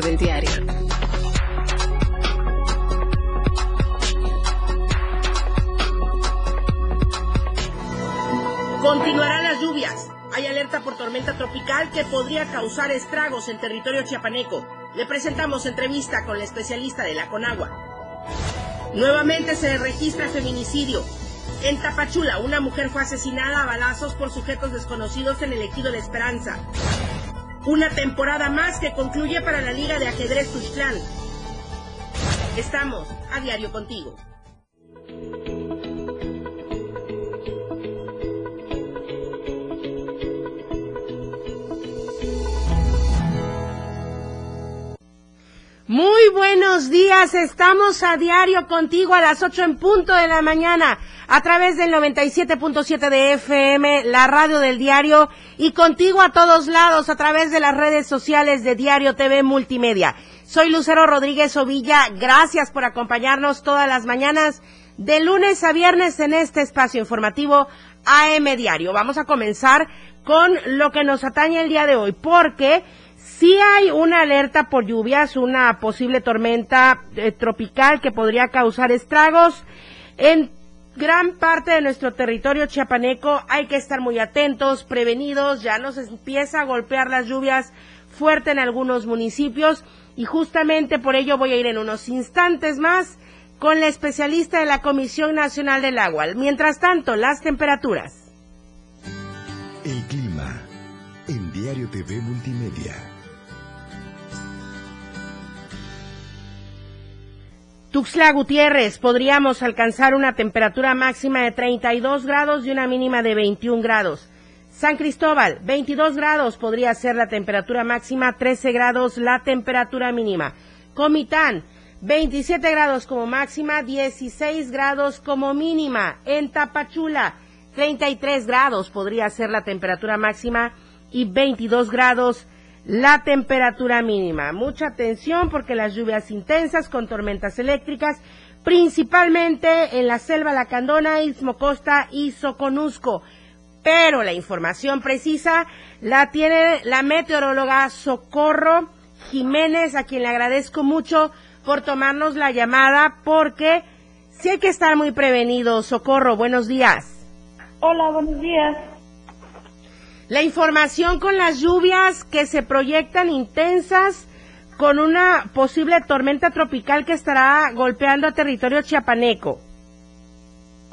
del diario. Continuarán las lluvias. Hay alerta por tormenta tropical que podría causar estragos en territorio chiapaneco. Le presentamos entrevista con la especialista de la Conagua. Nuevamente se registra feminicidio. En Tapachula, una mujer fue asesinada a balazos por sujetos desconocidos en el ejido de Esperanza. Una temporada más que concluye para la Liga de Ajedrez Tuxtlán. Estamos a diario contigo. Muy buenos días, estamos a diario contigo a las 8 en punto de la mañana a través del 97.7 de FM, la radio del diario y contigo a todos lados a través de las redes sociales de Diario TV Multimedia. Soy Lucero Rodríguez Ovilla, gracias por acompañarnos todas las mañanas de lunes a viernes en este espacio informativo AM Diario. Vamos a comenzar con lo que nos atañe el día de hoy porque Sí hay una alerta por lluvias, una posible tormenta eh, tropical que podría causar estragos en gran parte de nuestro territorio chiapaneco. Hay que estar muy atentos, prevenidos, ya nos empieza a golpear las lluvias fuerte en algunos municipios y justamente por ello voy a ir en unos instantes más con la especialista de la Comisión Nacional del Agua. Mientras tanto, las temperaturas. El clima en Diario TV Multimedia. Tuxtla Gutiérrez, podríamos alcanzar una temperatura máxima de 32 grados y una mínima de 21 grados. San Cristóbal, 22 grados podría ser la temperatura máxima, 13 grados la temperatura mínima. Comitán, 27 grados como máxima, 16 grados como mínima. En Tapachula, 33 grados podría ser la temperatura máxima y 22 grados la temperatura mínima. Mucha atención porque las lluvias intensas con tormentas eléctricas, principalmente en la selva Lacandona, Istmo Costa y Soconusco. Pero la información precisa la tiene la meteoróloga Socorro Jiménez, a quien le agradezco mucho por tomarnos la llamada, porque sí hay que estar muy prevenido. Socorro, buenos días. Hola, buenos días. La información con las lluvias que se proyectan intensas con una posible tormenta tropical que estará golpeando a territorio chiapaneco.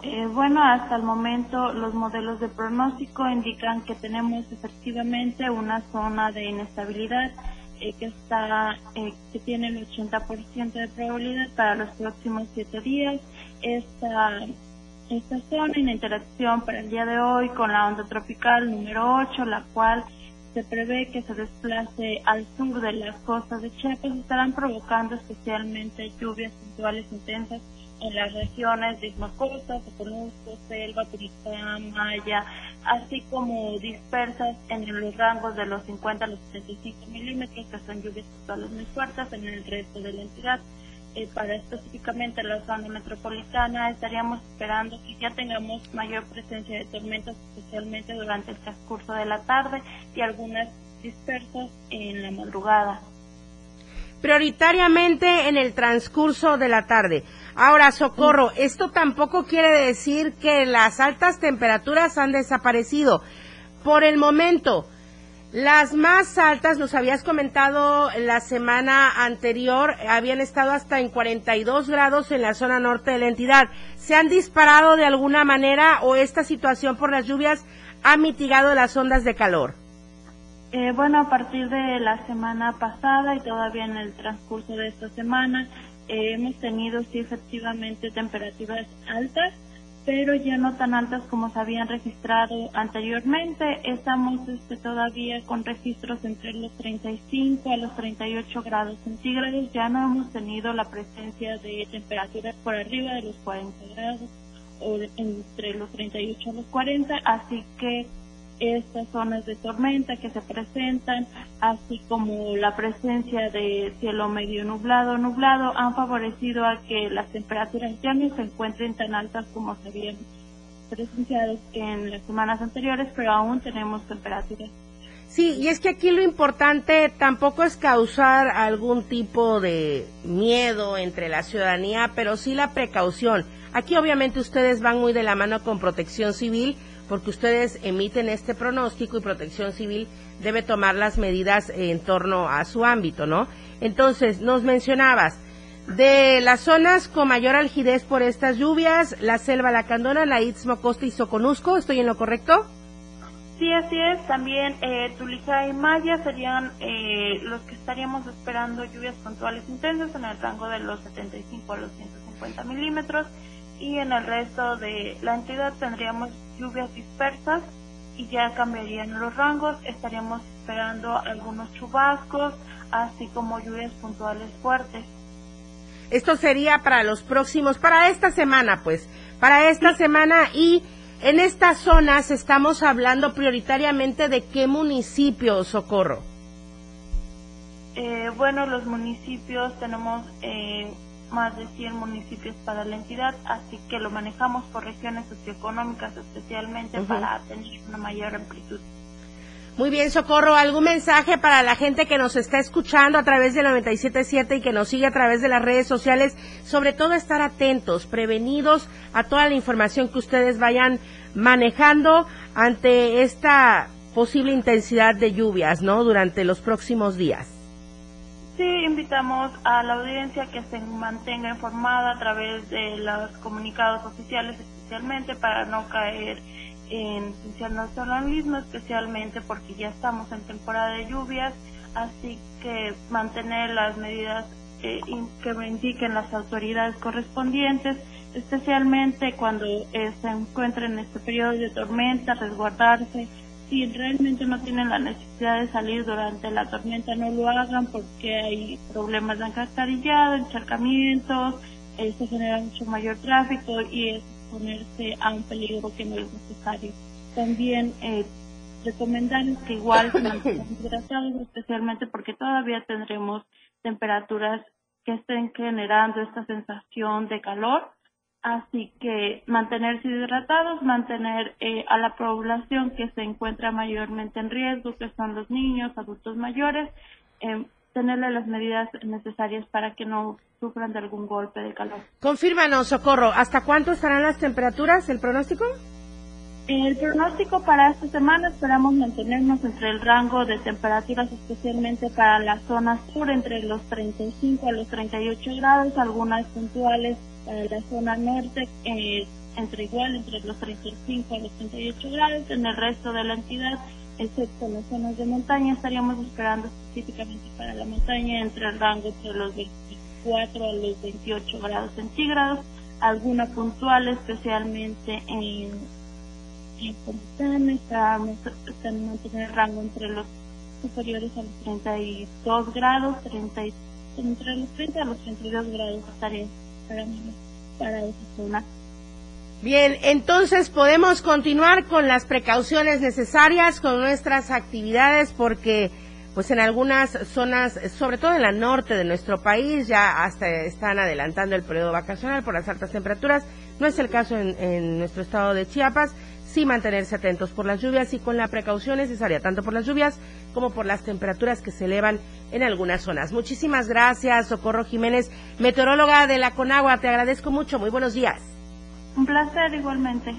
Eh, bueno, hasta el momento los modelos de pronóstico indican que tenemos efectivamente una zona de inestabilidad eh, que está eh, que tiene el 80% de probabilidad para los próximos siete días. Esta esta zona en interacción para el día de hoy con la onda tropical número 8, la cual se prevé que se desplace al sur de las costas de Chiapas, estarán provocando especialmente lluvias puntuales intensas en las regiones de Ismacosta, Soconusco, Selva, Turistán, Maya, así como dispersas en los rangos de los 50 a los 75 milímetros, que son lluvias puntuales muy fuertes en el resto de la entidad. Eh, para específicamente la zona metropolitana, estaríamos esperando que ya tengamos mayor presencia de tormentas, especialmente durante el transcurso de la tarde y algunas dispersas en la madrugada. Prioritariamente en el transcurso de la tarde. Ahora, Socorro, esto tampoco quiere decir que las altas temperaturas han desaparecido. Por el momento, las más altas, nos habías comentado la semana anterior, habían estado hasta en 42 grados en la zona norte de la entidad. ¿Se han disparado de alguna manera o esta situación por las lluvias ha mitigado las ondas de calor? Eh, bueno, a partir de la semana pasada y todavía en el transcurso de esta semana, eh, hemos tenido sí efectivamente temperaturas altas pero ya no tan altas como se habían registrado anteriormente. Estamos este, todavía con registros entre los 35 a los 38 grados centígrados. Ya no hemos tenido la presencia de temperaturas por arriba de los 40 grados o entre los 38 a los 40, así que estas zonas de tormenta que se presentan, así como la presencia de cielo medio nublado, nublado, han favorecido a que las temperaturas ya no se encuentren tan altas como se habían presenciado en las semanas anteriores, pero aún tenemos temperaturas Sí, y es que aquí lo importante tampoco es causar algún tipo de miedo entre la ciudadanía, pero sí la precaución. Aquí obviamente ustedes van muy de la mano con protección civil, porque ustedes emiten este pronóstico y protección civil debe tomar las medidas en torno a su ámbito, ¿no? Entonces, nos mencionabas, de las zonas con mayor algidez por estas lluvias, la selva Lacandona, la Istmo Costa y Soconusco, ¿estoy en lo correcto? Sí, así es. También eh, Tulija y Maya serían eh, los que estaríamos esperando lluvias puntuales intensas en el rango de los 75 a los 150 milímetros y en el resto de la entidad tendríamos lluvias dispersas y ya cambiarían los rangos. Estaríamos esperando algunos chubascos, así como lluvias puntuales fuertes. Esto sería para los próximos, para esta semana, pues, para esta semana y en estas zonas estamos hablando prioritariamente de qué municipio, Socorro. Eh, bueno, los municipios tenemos eh, más de 100 municipios para la entidad, así que lo manejamos por regiones socioeconómicas especialmente para tener una mayor amplitud. Muy bien, Socorro. ¿Algún mensaje para la gente que nos está escuchando a través de 97.7 y que nos sigue a través de las redes sociales? Sobre todo estar atentos, prevenidos a toda la información que ustedes vayan manejando ante esta posible intensidad de lluvias, ¿no? Durante los próximos días. Sí, invitamos a la audiencia que se mantenga informada a través de los comunicados oficiales, especialmente para no caer en sensacionalismo, especialmente porque ya estamos en temporada de lluvias, así que mantener las medidas eh, que indiquen las autoridades correspondientes, especialmente cuando eh, se encuentren en este periodo de tormenta, resguardarse. Si realmente no tienen la necesidad de salir durante la tormenta, no lo hagan porque hay problemas de encascarillado, encharcamientos, eh, se genera mucho mayor tráfico y es ponerse a un peligro que no es necesario. También eh, recomendarles que igual se mantengan hidratados, especialmente porque todavía tendremos temperaturas que estén generando esta sensación de calor. Así que mantenerse hidratados, mantener eh, a la población que se encuentra mayormente en riesgo, que son los niños, adultos mayores, eh, tenerle las medidas necesarias para que no sufran de algún golpe de calor. Confírmanos, Socorro, ¿hasta cuánto estarán las temperaturas, el pronóstico? El pronóstico para esta semana esperamos mantenernos entre el rango de temperaturas, especialmente para la zona sur, entre los 35 a los 38 grados, algunas puntuales para la zona norte, eh, entre igual, entre los 35 a los 38 grados, en el resto de la entidad excepto en las zonas de montaña, estaríamos esperando específicamente para la montaña entre el rango entre los 24 a los 28 grados centígrados, alguna puntual especialmente en, en Comitán, estamos en mantener rango entre los superiores a los 32 grados, 30, entre los 30 a los 32 grados estaría para, para esa zona. Bien, entonces podemos continuar con las precauciones necesarias con nuestras actividades porque pues en algunas zonas, sobre todo en la norte de nuestro país, ya hasta están adelantando el periodo vacacional por las altas temperaturas. No es el caso en, en nuestro estado de Chiapas. Sí mantenerse atentos por las lluvias y con la precaución necesaria, tanto por las lluvias como por las temperaturas que se elevan en algunas zonas. Muchísimas gracias, Socorro Jiménez, meteoróloga de la Conagua. Te agradezco mucho. Muy buenos días. Un placer igualmente.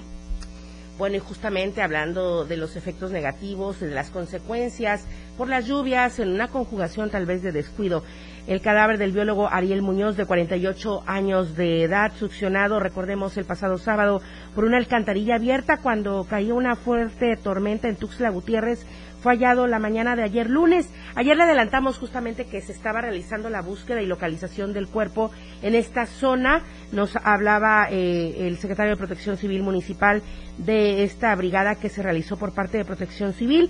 Bueno, y justamente hablando de los efectos negativos, de las consecuencias por las lluvias, en una conjugación tal vez de descuido, el cadáver del biólogo Ariel Muñoz, de 48 años de edad, succionado, recordemos, el pasado sábado por una alcantarilla abierta cuando cayó una fuerte tormenta en Tuxtla Gutiérrez, fue hallado la mañana de ayer lunes. Ayer le adelantamos justamente que se estaba realizando la búsqueda y localización del cuerpo en esta zona. Nos hablaba eh, el secretario de Protección Civil Municipal de esta brigada que se realizó por parte de Protección Civil.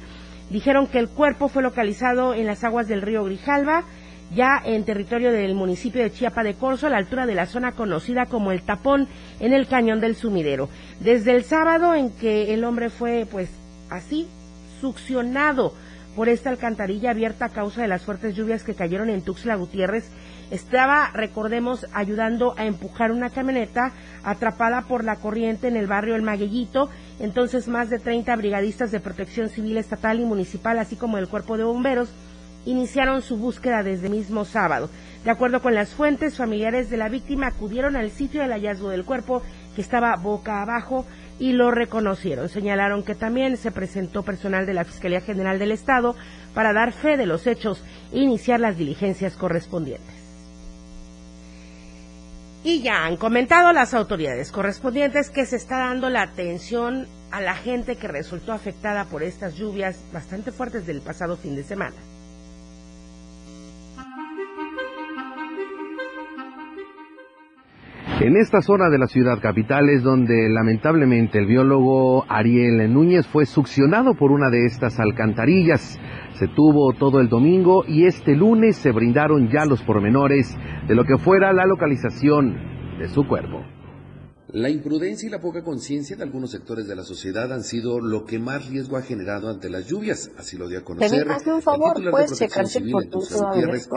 Dijeron que el cuerpo fue localizado en las aguas del río Grijalva, ya en territorio del municipio de Chiapa de Corzo, a la altura de la zona conocida como el Tapón, en el cañón del Sumidero. Desde el sábado en que el hombre fue, pues, así, succionado por esta alcantarilla abierta a causa de las fuertes lluvias que cayeron en Tuxtla Gutiérrez. Estaba, recordemos, ayudando a empujar una camioneta atrapada por la corriente en el barrio El Maguellito. Entonces, más de 30 brigadistas de protección civil estatal y municipal, así como el cuerpo de bomberos, iniciaron su búsqueda desde mismo sábado. De acuerdo con las fuentes, familiares de la víctima acudieron al sitio del hallazgo del cuerpo, que estaba boca abajo, y lo reconocieron. Señalaron que también se presentó personal de la Fiscalía General del Estado para dar fe de los hechos e iniciar las diligencias correspondientes. Y ya han comentado las autoridades correspondientes que se está dando la atención a la gente que resultó afectada por estas lluvias bastante fuertes del pasado fin de semana. En esta zona de la ciudad capital es donde lamentablemente el biólogo Ariel Núñez fue succionado por una de estas alcantarillas. Se tuvo todo el domingo y este lunes se brindaron ya los pormenores de lo que fuera la localización de su cuerpo. La imprudencia y la poca conciencia de algunos sectores de la sociedad han sido lo que más riesgo ha generado ante las lluvias, así lo dio a conocer un favor, el titular de Protección Civil Gutiérrez.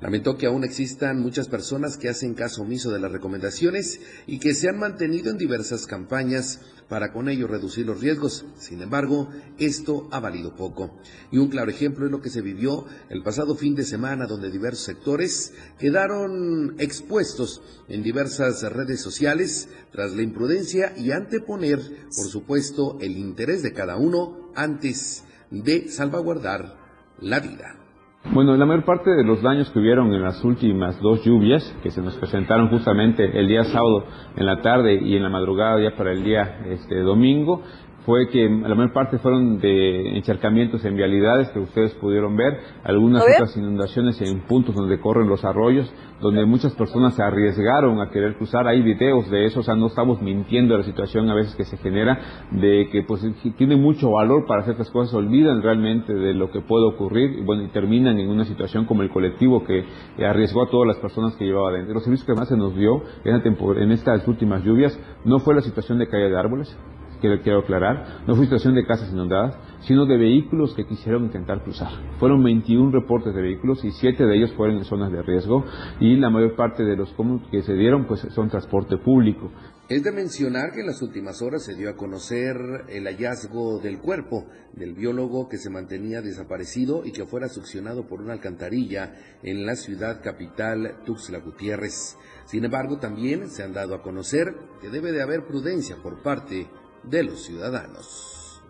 Lamentó que aún existan muchas personas que hacen caso omiso de las recomendaciones y que se han mantenido en diversas campañas para con ello reducir los riesgos. Sin embargo, esto ha valido poco. Y un claro ejemplo es lo que se vivió el pasado fin de semana, donde diversos sectores quedaron expuestos en diversas redes sociales tras la imprudencia y anteponer, por supuesto, el interés de cada uno antes de salvaguardar la vida. Bueno, la mayor parte de los daños que hubieron en las últimas dos lluvias, que se nos presentaron justamente el día sábado en la tarde y en la madrugada ya para el día este, domingo, fue que la mayor parte fueron de encharcamientos en vialidades que ustedes pudieron ver, algunas otras inundaciones en puntos donde corren los arroyos, donde muchas personas se arriesgaron a querer cruzar. Hay videos de eso, o sea, no estamos mintiendo la situación a veces que se genera, de que pues tiene mucho valor para ciertas cosas, olvidan realmente de lo que puede ocurrir y bueno, y terminan en una situación como el colectivo que arriesgó a todas las personas que llevaba adentro. Los servicios que más se nos dio en estas últimas lluvias no fue la situación de caída de árboles, que quiero aclarar, no fue situación de casas inundadas, sino de vehículos que quisieron intentar cruzar. Fueron 21 reportes de vehículos y 7 de ellos fueron en zonas de riesgo y la mayor parte de los que se dieron pues son transporte público. Es de mencionar que en las últimas horas se dio a conocer el hallazgo del cuerpo del biólogo que se mantenía desaparecido y que fuera succionado por una alcantarilla en la ciudad capital Tuxtla Gutiérrez. Sin embargo, también se han dado a conocer que debe de haber prudencia por parte de los ciudadanos.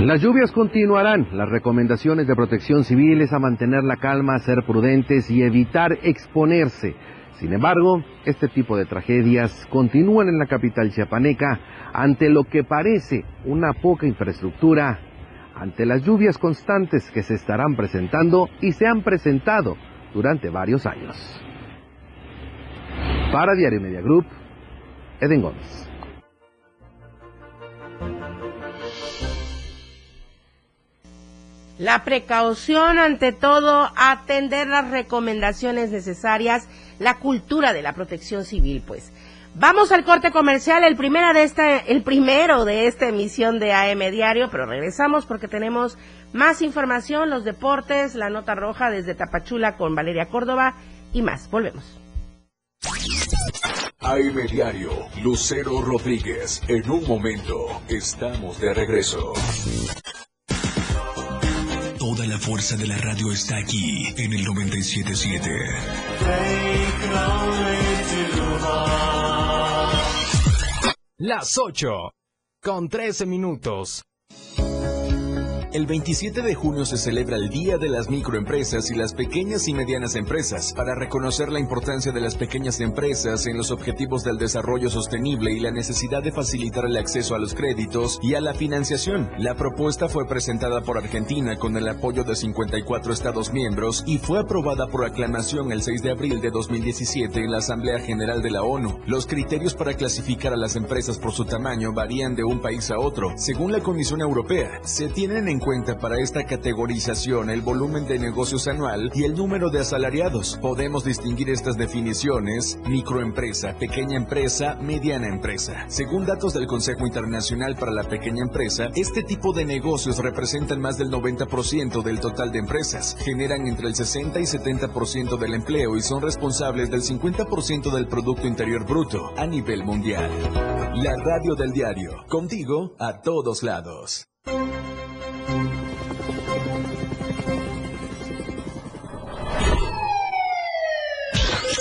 Las lluvias continuarán. Las recomendaciones de protección civil es a mantener la calma, ser prudentes y evitar exponerse. Sin embargo, este tipo de tragedias continúan en la capital chiapaneca ante lo que parece una poca infraestructura, ante las lluvias constantes que se estarán presentando y se han presentado durante varios años. Para Diario Media Group, Eden Gómez. La precaución ante todo, atender las recomendaciones necesarias, la cultura de la protección civil, pues. Vamos al corte comercial, el primero de esta, emisión de AM Diario, pero regresamos porque tenemos más información, los deportes, la nota roja desde Tapachula con Valeria Córdoba y más. Volvemos. AM Diario, Lucero Rodríguez. En un momento, estamos de regreso. Toda la fuerza de la radio está aquí en el 977. Las 8 con 13 minutos. El 27 de junio se celebra el Día de las Microempresas y las Pequeñas y Medianas Empresas para reconocer la importancia de las pequeñas empresas en los objetivos del desarrollo sostenible y la necesidad de facilitar el acceso a los créditos y a la financiación. La propuesta fue presentada por Argentina con el apoyo de 54 Estados miembros y fue aprobada por aclamación el 6 de abril de 2017 en la Asamblea General de la ONU. Los criterios para clasificar a las empresas por su tamaño varían de un país a otro. Según la Comisión Europea, se tienen en en cuenta para esta categorización el volumen de negocios anual y el número de asalariados. Podemos distinguir estas definiciones microempresa, pequeña empresa, mediana empresa. Según datos del Consejo Internacional para la Pequeña Empresa, este tipo de negocios representan más del 90% del total de empresas, generan entre el 60 y 70% del empleo y son responsables del 50% del Producto Interior Bruto a nivel mundial. La radio del diario, contigo a todos lados.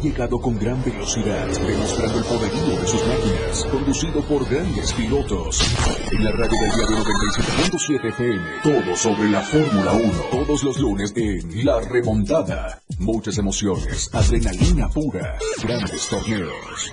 Llegado con gran velocidad, demostrando el poderío de sus máquinas, conducido por grandes pilotos. En la radio del diario 97.7 FM, todo sobre la Fórmula 1, todos los lunes en La Remontada. Muchas emociones, adrenalina pura, grandes torneos.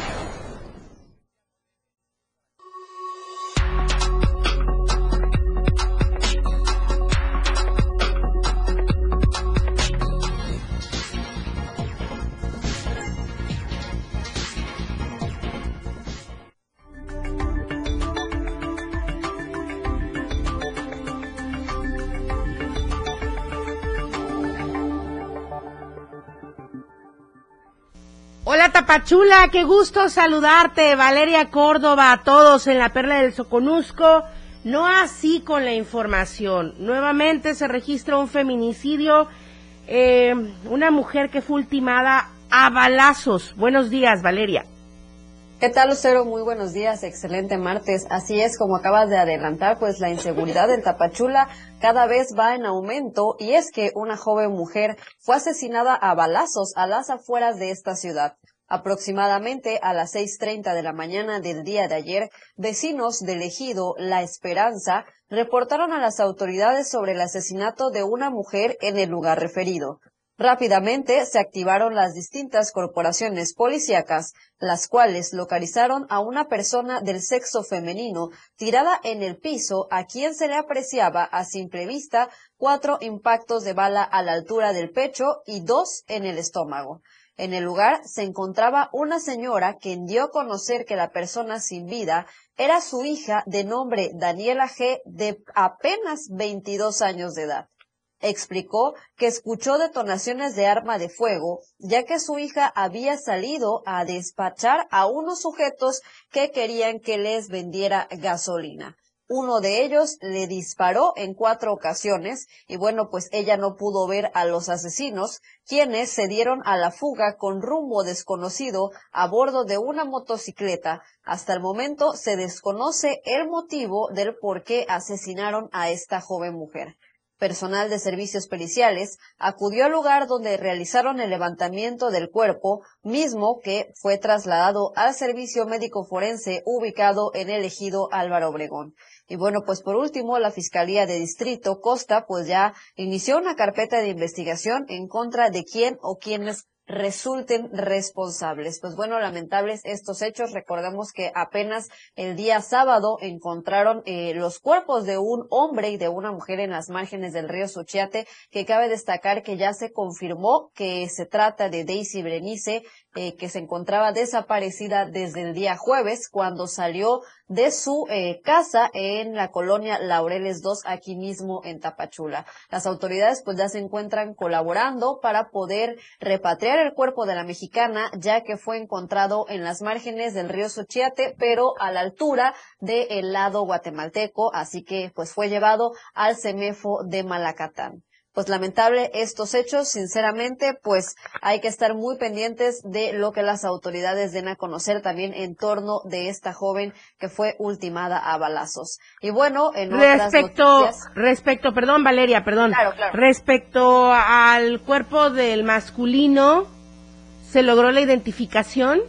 Tapachula, qué gusto saludarte. Valeria Córdoba, a todos en la Perla del Soconusco. No así con la información. Nuevamente se registra un feminicidio. Eh, una mujer que fue ultimada a balazos. Buenos días, Valeria. ¿Qué tal, Lucero? Muy buenos días, excelente martes. Así es, como acabas de adelantar, pues la inseguridad en Tapachula cada vez va en aumento y es que una joven mujer fue asesinada a balazos a las afueras de esta ciudad. Aproximadamente a las 6.30 de la mañana del día de ayer, vecinos del ejido La Esperanza reportaron a las autoridades sobre el asesinato de una mujer en el lugar referido. Rápidamente se activaron las distintas corporaciones policíacas, las cuales localizaron a una persona del sexo femenino tirada en el piso a quien se le apreciaba a simple vista cuatro impactos de bala a la altura del pecho y dos en el estómago. En el lugar se encontraba una señora quien dio a conocer que la persona sin vida era su hija de nombre Daniela G. de apenas 22 años de edad. Explicó que escuchó detonaciones de arma de fuego, ya que su hija había salido a despachar a unos sujetos que querían que les vendiera gasolina. Uno de ellos le disparó en cuatro ocasiones y bueno, pues ella no pudo ver a los asesinos, quienes se dieron a la fuga con rumbo desconocido a bordo de una motocicleta. Hasta el momento se desconoce el motivo del por qué asesinaron a esta joven mujer personal de servicios periciales acudió al lugar donde realizaron el levantamiento del cuerpo, mismo que fue trasladado al servicio médico forense ubicado en el ejido Álvaro Obregón. Y bueno, pues por último, la Fiscalía de Distrito Costa pues ya inició una carpeta de investigación en contra de quién o quienes resulten responsables. Pues bueno, lamentables estos hechos. Recordemos que apenas el día sábado encontraron eh, los cuerpos de un hombre y de una mujer en las márgenes del río Suchiate, que cabe destacar que ya se confirmó que se trata de Daisy Brenice, eh, que se encontraba desaparecida desde el día jueves cuando salió de su eh, casa en la colonia Laureles 2 aquí mismo en Tapachula. Las autoridades pues ya se encuentran colaborando para poder repatriar el cuerpo de la mexicana ya que fue encontrado en las márgenes del río Suchiate pero a la altura del lado guatemalteco así que pues fue llevado al CEMEFO de Malacatán. Pues lamentable estos hechos. Sinceramente, pues hay que estar muy pendientes de lo que las autoridades den a conocer también en torno de esta joven que fue ultimada a balazos. Y bueno, en respecto, otras noticias, respecto, perdón Valeria, perdón. Claro, claro. Respecto al cuerpo del masculino, ¿se logró la identificación?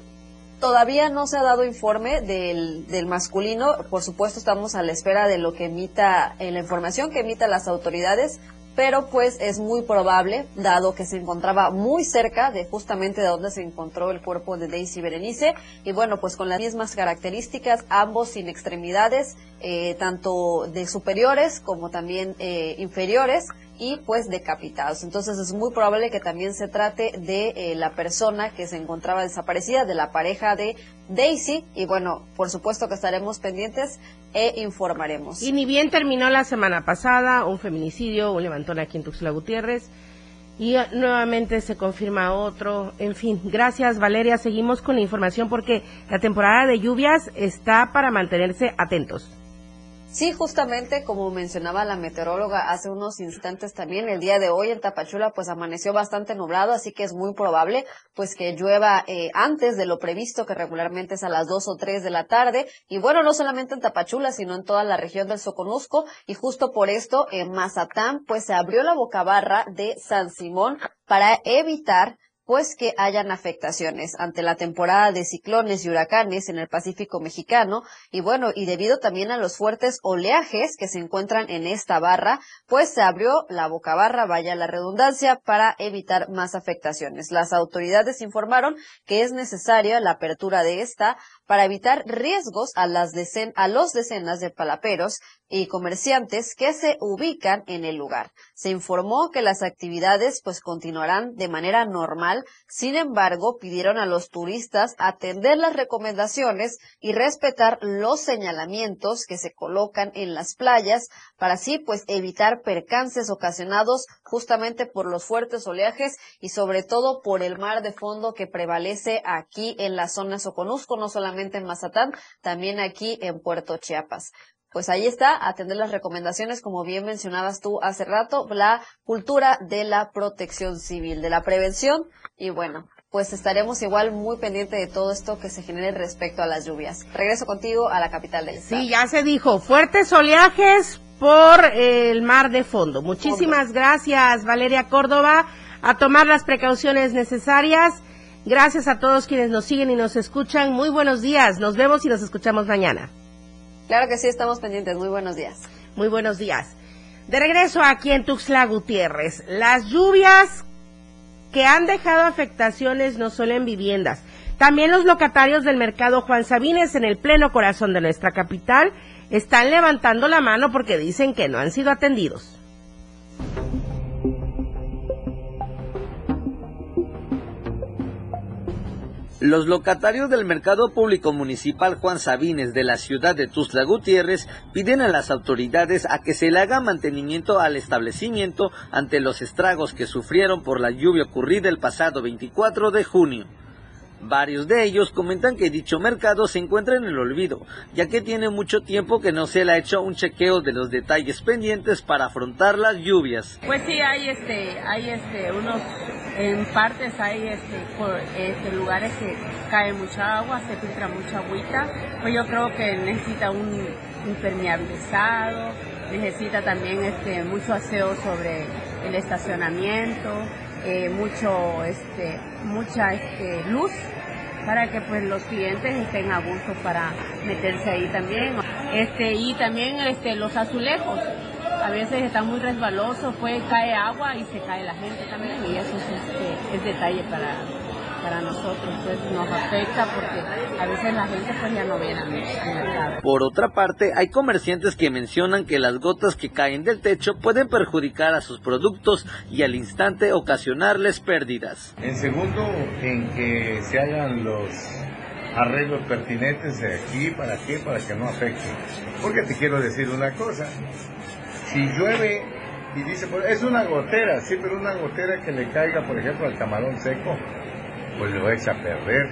Todavía no se ha dado informe del, del masculino. Por supuesto, estamos a la espera de lo que emita, en la información que emita las autoridades pero pues es muy probable, dado que se encontraba muy cerca de justamente de donde se encontró el cuerpo de Daisy Berenice, y bueno, pues con las mismas características, ambos sin extremidades, eh, tanto de superiores como también eh, inferiores, y pues decapitados. Entonces es muy probable que también se trate de eh, la persona que se encontraba desaparecida, de la pareja de Daisy, y bueno, por supuesto que estaremos pendientes e informaremos. Y ni bien terminó la semana pasada un feminicidio, un levantón aquí en Tuxtla Gutiérrez, y eh, nuevamente se confirma otro. En fin, gracias Valeria. Seguimos con la información porque la temporada de lluvias está para mantenerse atentos. Sí, justamente como mencionaba la meteoróloga hace unos instantes también, el día de hoy en Tapachula pues amaneció bastante nublado, así que es muy probable pues que llueva eh, antes de lo previsto, que regularmente es a las 2 o 3 de la tarde. Y bueno, no solamente en Tapachula, sino en toda la región del Soconusco. Y justo por esto en Mazatán pues se abrió la bocabarra de San Simón para evitar pues que hayan afectaciones ante la temporada de ciclones y huracanes en el Pacífico mexicano y bueno, y debido también a los fuertes oleajes que se encuentran en esta barra, pues se abrió la bocabarra, vaya la redundancia, para evitar más afectaciones. Las autoridades informaron que es necesaria la apertura de esta para evitar riesgos a, las a los decenas de palaperos y comerciantes que se ubican en el lugar. Se informó que las actividades pues continuarán de manera normal, sin embargo pidieron a los turistas atender las recomendaciones y respetar los señalamientos que se colocan en las playas para así pues evitar percances ocasionados justamente por los fuertes oleajes y sobre todo por el mar de fondo que prevalece aquí en la zona Soconusco, no solamente en Mazatán, también aquí en Puerto Chiapas pues ahí está, atender las recomendaciones, como bien mencionabas tú hace rato, la cultura de la protección civil, de la prevención y bueno, pues estaremos igual muy pendientes de todo esto que se genere respecto a las lluvias. Regreso contigo a la capital del estado. Sí, ya se dijo, fuertes oleajes por el mar de fondo. Muchísimas gracias, Valeria Córdoba, a tomar las precauciones necesarias. Gracias a todos quienes nos siguen y nos escuchan. Muy buenos días. Nos vemos y nos escuchamos mañana. Claro que sí, estamos pendientes. Muy buenos días. Muy buenos días. De regreso aquí en Tuxtla Gutiérrez, las lluvias que han dejado afectaciones no solo en viviendas, también los locatarios del mercado Juan Sabines en el pleno corazón de nuestra capital están levantando la mano porque dicen que no han sido atendidos. Los locatarios del Mercado Público Municipal Juan Sabines de la ciudad de Tuzla Gutiérrez piden a las autoridades a que se le haga mantenimiento al establecimiento ante los estragos que sufrieron por la lluvia ocurrida el pasado 24 de junio. Varios de ellos comentan que dicho mercado se encuentra en el olvido, ya que tiene mucho tiempo que no se le ha hecho un chequeo de los detalles pendientes para afrontar las lluvias. Pues sí, hay este, hay este, unos, en partes hay este, por, este, lugares que cae mucha agua, se filtra mucha agüita, pues yo creo que necesita un impermeabilizado, necesita también este, mucho aseo sobre el estacionamiento, eh, mucho, este, mucha este, luz para que pues los clientes estén a gusto para meterse ahí también. Este, y también este, los azulejos, a veces están muy resbalosos, pues cae agua y se cae la gente también y eso es, este, es detalle para, para nosotros, pues nos afecta porque a veces la gente pues ya no viene al mercado. Por otra parte, hay comerciantes que mencionan que las gotas que caen del techo pueden perjudicar a sus productos y al instante ocasionarles pérdidas. En segundo, en que se hagan los arreglos pertinentes de aquí, ¿para qué? Para que no afecte. Porque te quiero decir una cosa, si llueve y dice, pues, es una gotera, sí, pero una gotera que le caiga, por ejemplo, al camarón seco, pues lo echa a perder.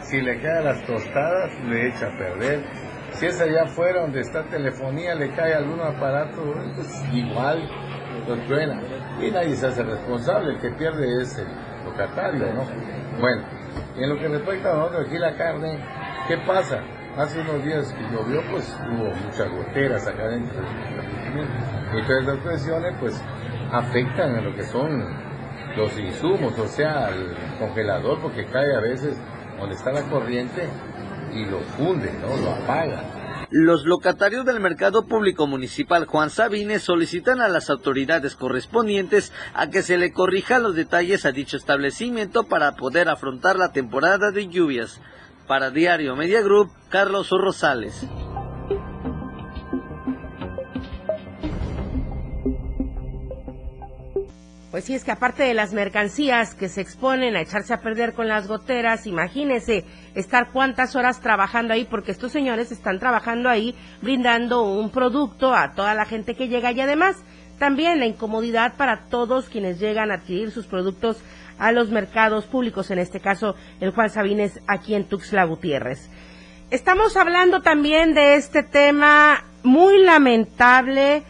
Si le cae las tostadas, le echa a perder. Si es allá afuera donde está telefonía, le cae algún aparato, pues igual, lo truena. y nadie se hace responsable, el que pierde es el locatario, ¿no? Bueno, en lo que respecta a nosotros aquí la carne, ¿qué pasa? Hace unos días que llovió, pues hubo muchas goteras acá dentro Entonces las presiones, pues, afectan a lo que son los insumos, o sea, el congelador, porque cae a veces donde está la corriente y lo funde, ¿no? Lo apaga. Los locatarios del mercado público municipal Juan Sabines solicitan a las autoridades correspondientes a que se le corrijan los detalles a dicho establecimiento para poder afrontar la temporada de lluvias. Para Diario Media Group, Carlos Rosales. Pues sí, es que aparte de las mercancías que se exponen a echarse a perder con las goteras, imagínese estar cuántas horas trabajando ahí, porque estos señores están trabajando ahí brindando un producto a toda la gente que llega y además también la incomodidad para todos quienes llegan a adquirir sus productos a los mercados públicos, en este caso el Juan Sabines aquí en Tuxtla Gutiérrez. Estamos hablando también de este tema muy lamentable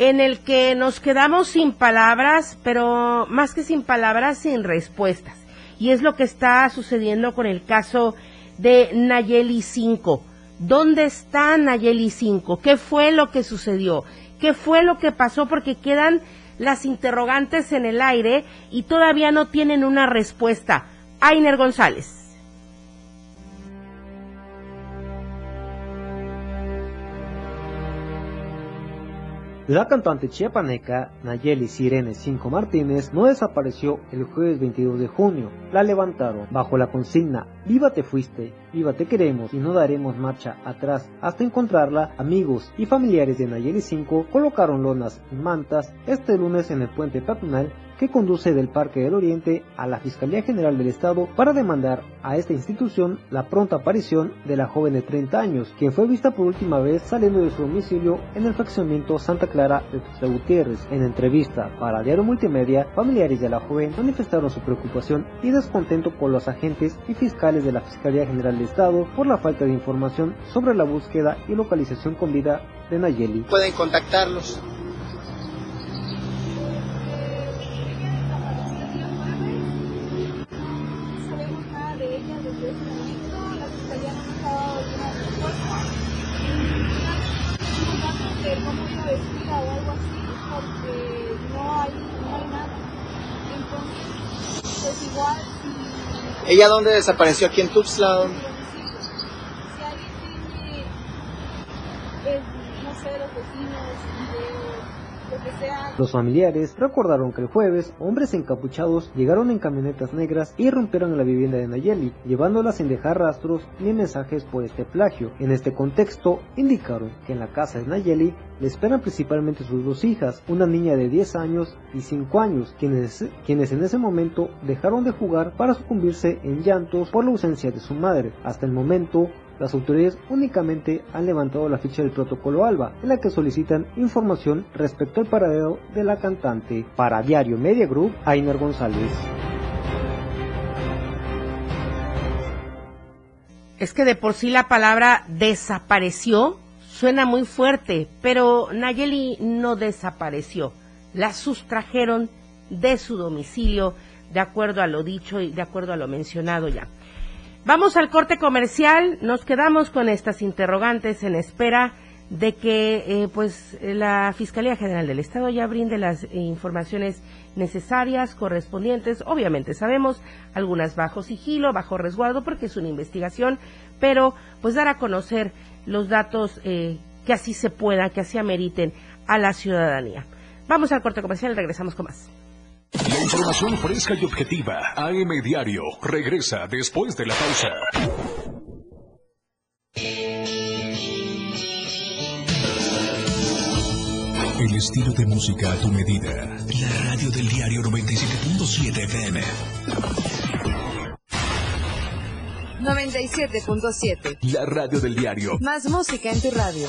en el que nos quedamos sin palabras, pero más que sin palabras, sin respuestas. Y es lo que está sucediendo con el caso de Nayeli 5. ¿Dónde está Nayeli 5? ¿Qué fue lo que sucedió? ¿Qué fue lo que pasó? Porque quedan las interrogantes en el aire y todavía no tienen una respuesta. Ainer González. La cantante chiapaneca Nayeli Sirene Cinco Martínez no desapareció el jueves 22 de junio. La levantaron bajo la consigna Viva te fuiste, viva te queremos y no daremos marcha atrás hasta encontrarla. Amigos y familiares de Nayeli 5 colocaron lonas y mantas este lunes en el puente peatonal que conduce del Parque del Oriente a la Fiscalía General del Estado para demandar a esta institución la pronta aparición de la joven de 30 años, quien fue vista por última vez saliendo de su domicilio en el fraccionamiento Santa Clara de Tuxtla Gutiérrez. En entrevista para Diario Multimedia, familiares de la joven manifestaron su preocupación y descontento con los agentes y fiscales de la Fiscalía General del Estado por la falta de información sobre la búsqueda y localización con vida de Nayeli. Pueden contactarlos ¿Ella dónde desapareció? ¿Aquí en Tuxtla? Los familiares recordaron que el jueves hombres encapuchados llegaron en camionetas negras y rompieron la vivienda de Nayeli, llevándola sin dejar rastros ni mensajes por este plagio. En este contexto, indicaron que en la casa de Nayeli le esperan principalmente sus dos hijas, una niña de 10 años y 5 años, quienes, quienes en ese momento dejaron de jugar para sucumbirse en llantos por la ausencia de su madre. Hasta el momento, las autoridades únicamente han levantado la ficha del protocolo ALBA, en la que solicitan información respecto al paradero de la cantante. Para Diario Media Group, Ainer González. Es que de por sí la palabra desapareció suena muy fuerte, pero Nayeli no desapareció. La sustrajeron de su domicilio, de acuerdo a lo dicho y de acuerdo a lo mencionado ya. Vamos al corte comercial, nos quedamos con estas interrogantes en espera de que eh, pues la Fiscalía General del Estado ya brinde las informaciones necesarias, correspondientes. Obviamente sabemos algunas bajo sigilo, bajo resguardo, porque es una investigación, pero pues dar a conocer los datos eh, que así se pueda, que así ameriten a la ciudadanía. Vamos al corte comercial regresamos con más. Información fresca y objetiva. AM Diario. Regresa después de la pausa. El estilo de música a tu medida. La radio del diario 97.7 FM. 97.7. La radio del diario. Más música en tu radio.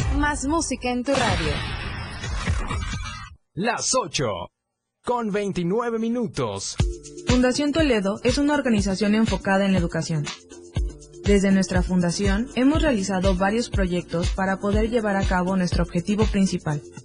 Más música en tu radio. Las 8. Con 29 minutos. Fundación Toledo es una organización enfocada en la educación. Desde nuestra fundación hemos realizado varios proyectos para poder llevar a cabo nuestro objetivo principal,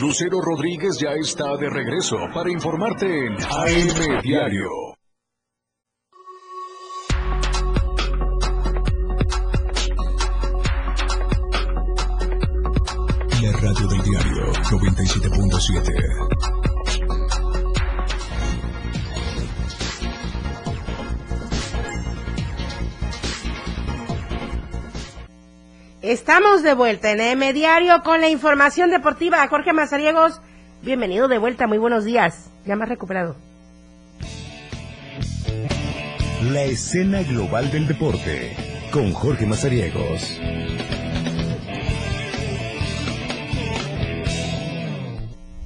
Lucero Rodríguez ya está de regreso para informarte en AM Diario. La radio del diario 97.7. Estamos de vuelta en M Diario con la información deportiva. Jorge Mazariegos, bienvenido de vuelta, muy buenos días. Ya más recuperado. La escena global del deporte con Jorge Mazariegos.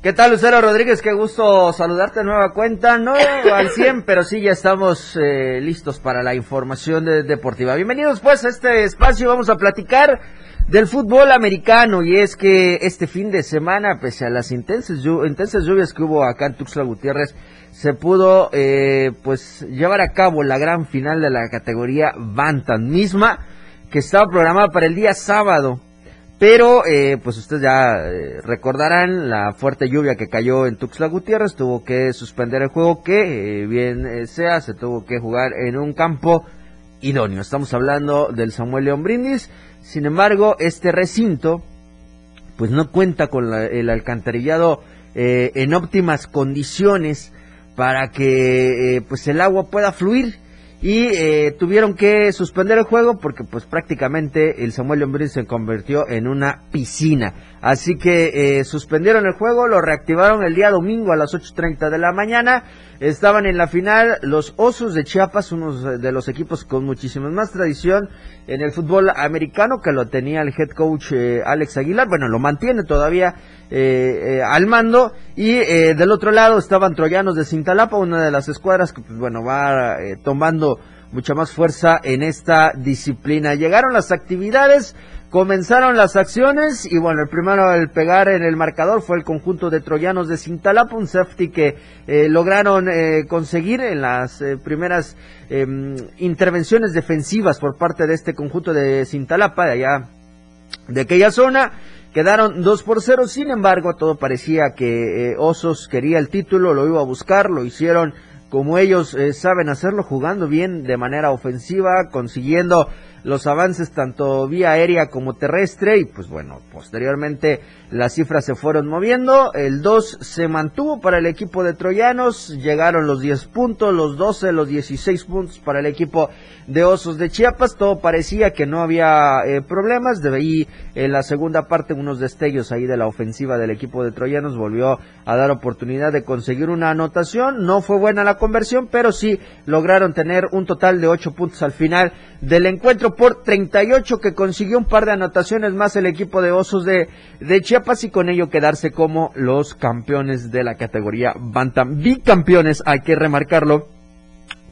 ¿Qué tal, Lucero Rodríguez? Qué gusto saludarte de nueva cuenta. No al 100, pero sí ya estamos eh, listos para la información de- deportiva. Bienvenidos pues a este espacio. Vamos a platicar del fútbol americano y es que este fin de semana, pese a las intensas, intensas lluvias que hubo acá en Tuxtla Gutiérrez, se pudo eh, pues llevar a cabo la gran final de la categoría Bantam misma que estaba programada para el día sábado. Pero, eh, pues ustedes ya eh, recordarán la fuerte lluvia que cayó en Tuxtla Gutiérrez, tuvo que suspender el juego que, eh, bien eh, sea, se tuvo que jugar en un campo idóneo. Estamos hablando del Samuel León Brindis. Sin embargo, este recinto, pues no cuenta con la- el alcantarillado eh, en óptimas condiciones para que, pues el agua pueda fluir y eh, tuvieron que suspender el juego porque pues prácticamente el Samuel Lombrín se convirtió en una piscina. Así que eh, suspendieron el juego, lo reactivaron el día domingo a las 8.30 de la mañana. Estaban en la final los Osos de Chiapas, unos de los equipos con muchísima más tradición en el fútbol americano que lo tenía el head coach eh, Alex Aguilar. Bueno, lo mantiene todavía eh, eh, al mando. Y eh, del otro lado estaban Troyanos de Cintalapa, una de las escuadras que, pues, bueno, va tomando mucha más fuerza en esta disciplina. Llegaron las actividades, comenzaron las acciones y bueno, el primero al pegar en el marcador fue el conjunto de Troyanos de Cintalapa, un safety que lograron conseguir en las primeras em, intervenciones defensivas por parte de este conjunto de Cintalapa, de allá de aquella zona. Quedaron 2 por 0, sin embargo, todo parecía que eh, Osos quería el título, lo iba a buscar, lo hicieron como ellos eh, saben hacerlo, jugando bien de manera ofensiva, consiguiendo los avances tanto vía aérea como terrestre y pues bueno, posteriormente las cifras se fueron moviendo, el 2 se mantuvo para el equipo de Troyanos, llegaron los 10 puntos, los 12, los 16 puntos para el equipo de Osos de Chiapas, todo parecía que no había eh, problemas, de ahí en la segunda parte unos destellos ahí de la ofensiva del equipo de Troyanos. Volvió a dar oportunidad de conseguir una anotación, no fue buena la conversión, pero sí lograron tener un total de 8 puntos al final del encuentro por 38 que consiguió un par de anotaciones más el equipo de Osos de, Chiapas y con ello quedarse como los campeones de la categoría Bantam, bicampeones, hay que remarcarlo,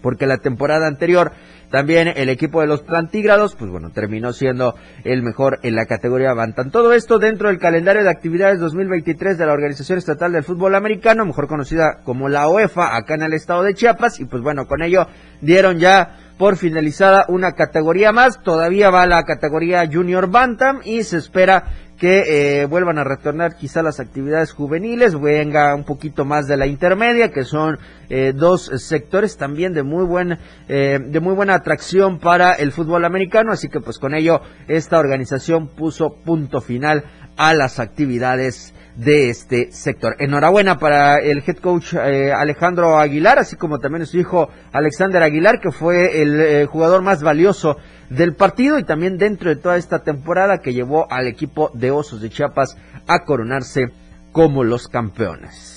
porque la temporada anterior también el equipo de los plantígrados, pues bueno, terminó siendo el mejor en la categoría Bantam. Todo esto dentro del calendario de actividades 2023 de la Organización Estatal del Fútbol Americano, mejor conocida como la OEFA, acá en el estado de Chiapas, y pues bueno, con ello dieron ya por finalizada una categoría más. Todavía va la categoría Junior Bantam y se espera que eh, vuelvan a retornar quizá las actividades juveniles, venga un poquito más de la intermedia, que son eh, dos sectores también de muy buen, eh, de muy buena atracción para el fútbol americano, así que pues con ello esta organización puso punto final a las actividades de este sector. Enhorabuena para el head coach Alejandro Aguilar, así como también su hijo Alexander Aguilar, que fue el jugador más valioso del partido y también dentro de toda esta temporada que llevó al equipo de Osos de Chiapas a coronarse como los campeones.